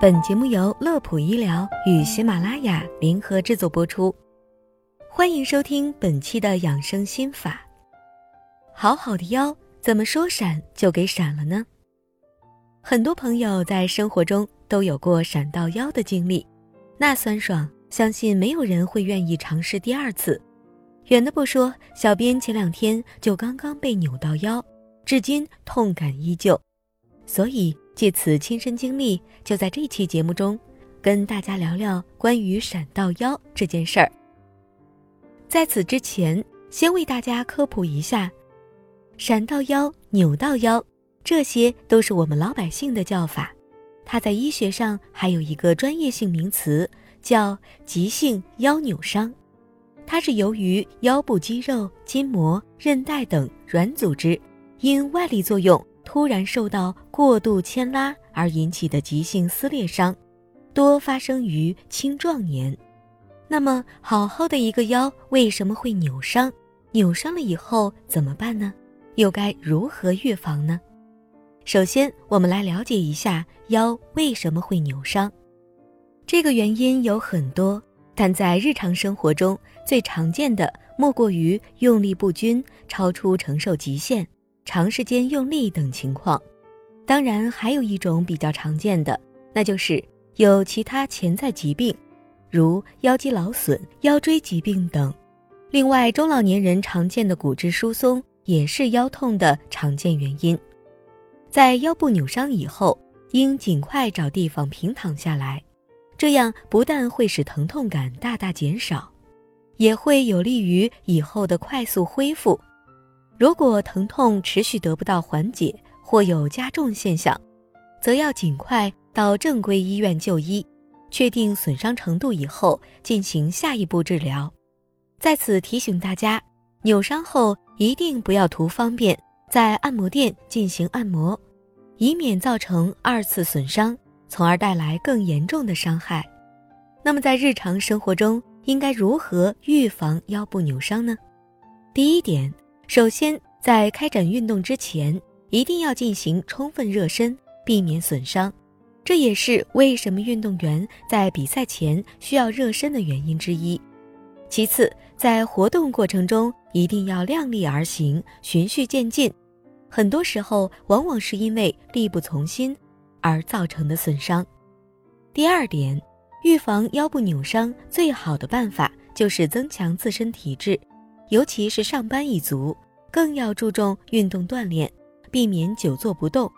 本节目由乐普医疗与喜马拉雅联合制作播出，欢迎收听本期的养生心法。好好的腰，怎么说闪就给闪了呢？很多朋友在生活中都有过闪到腰的经历，那酸爽，相信没有人会愿意尝试第二次。远的不说，小编前两天就刚刚被扭到腰，至今痛感依旧，所以。借此亲身经历，就在这期节目中，跟大家聊聊关于闪到腰这件事儿。在此之前，先为大家科普一下，闪到腰、扭到腰，这些都是我们老百姓的叫法。它在医学上还有一个专业性名词，叫急性腰扭伤。它是由于腰部肌肉、筋膜、韧带等软组织因外力作用。突然受到过度牵拉而引起的急性撕裂伤，多发生于青壮年。那么，好好的一个腰为什么会扭伤？扭伤了以后怎么办呢？又该如何预防呢？首先，我们来了解一下腰为什么会扭伤。这个原因有很多，但在日常生活中最常见的莫过于用力不均，超出承受极限。长时间用力等情况，当然还有一种比较常见的，那就是有其他潜在疾病，如腰肌劳损、腰椎疾病等。另外，中老年人常见的骨质疏松也是腰痛的常见原因。在腰部扭伤以后，应尽快找地方平躺下来，这样不但会使疼痛感大大减少，也会有利于以后的快速恢复。如果疼痛持续得不到缓解或有加重现象，则要尽快到正规医院就医，确定损伤程度以后进行下一步治疗。在此提醒大家，扭伤后一定不要图方便在按摩店进行按摩，以免造成二次损伤，从而带来更严重的伤害。那么在日常生活中应该如何预防腰部扭伤呢？第一点。首先，在开展运动之前，一定要进行充分热身，避免损伤。这也是为什么运动员在比赛前需要热身的原因之一。其次，在活动过程中一定要量力而行，循序渐进。很多时候，往往是因为力不从心而造成的损伤。第二点，预防腰部扭伤最好的办法就是增强自身体质。尤其是上班一族，更要注重运动锻炼，避免久坐不动，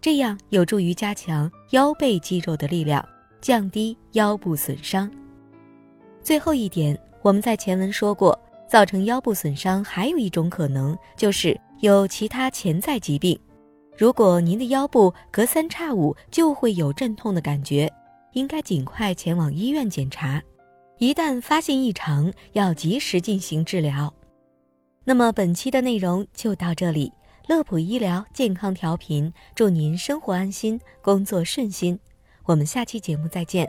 这样有助于加强腰背肌肉的力量，降低腰部损伤。最后一点，我们在前文说过，造成腰部损伤还有一种可能，就是有其他潜在疾病。如果您的腰部隔三差五就会有阵痛的感觉，应该尽快前往医院检查。一旦发现异常，要及时进行治疗。那么本期的内容就到这里，乐普医疗健康调频，祝您生活安心，工作顺心。我们下期节目再见。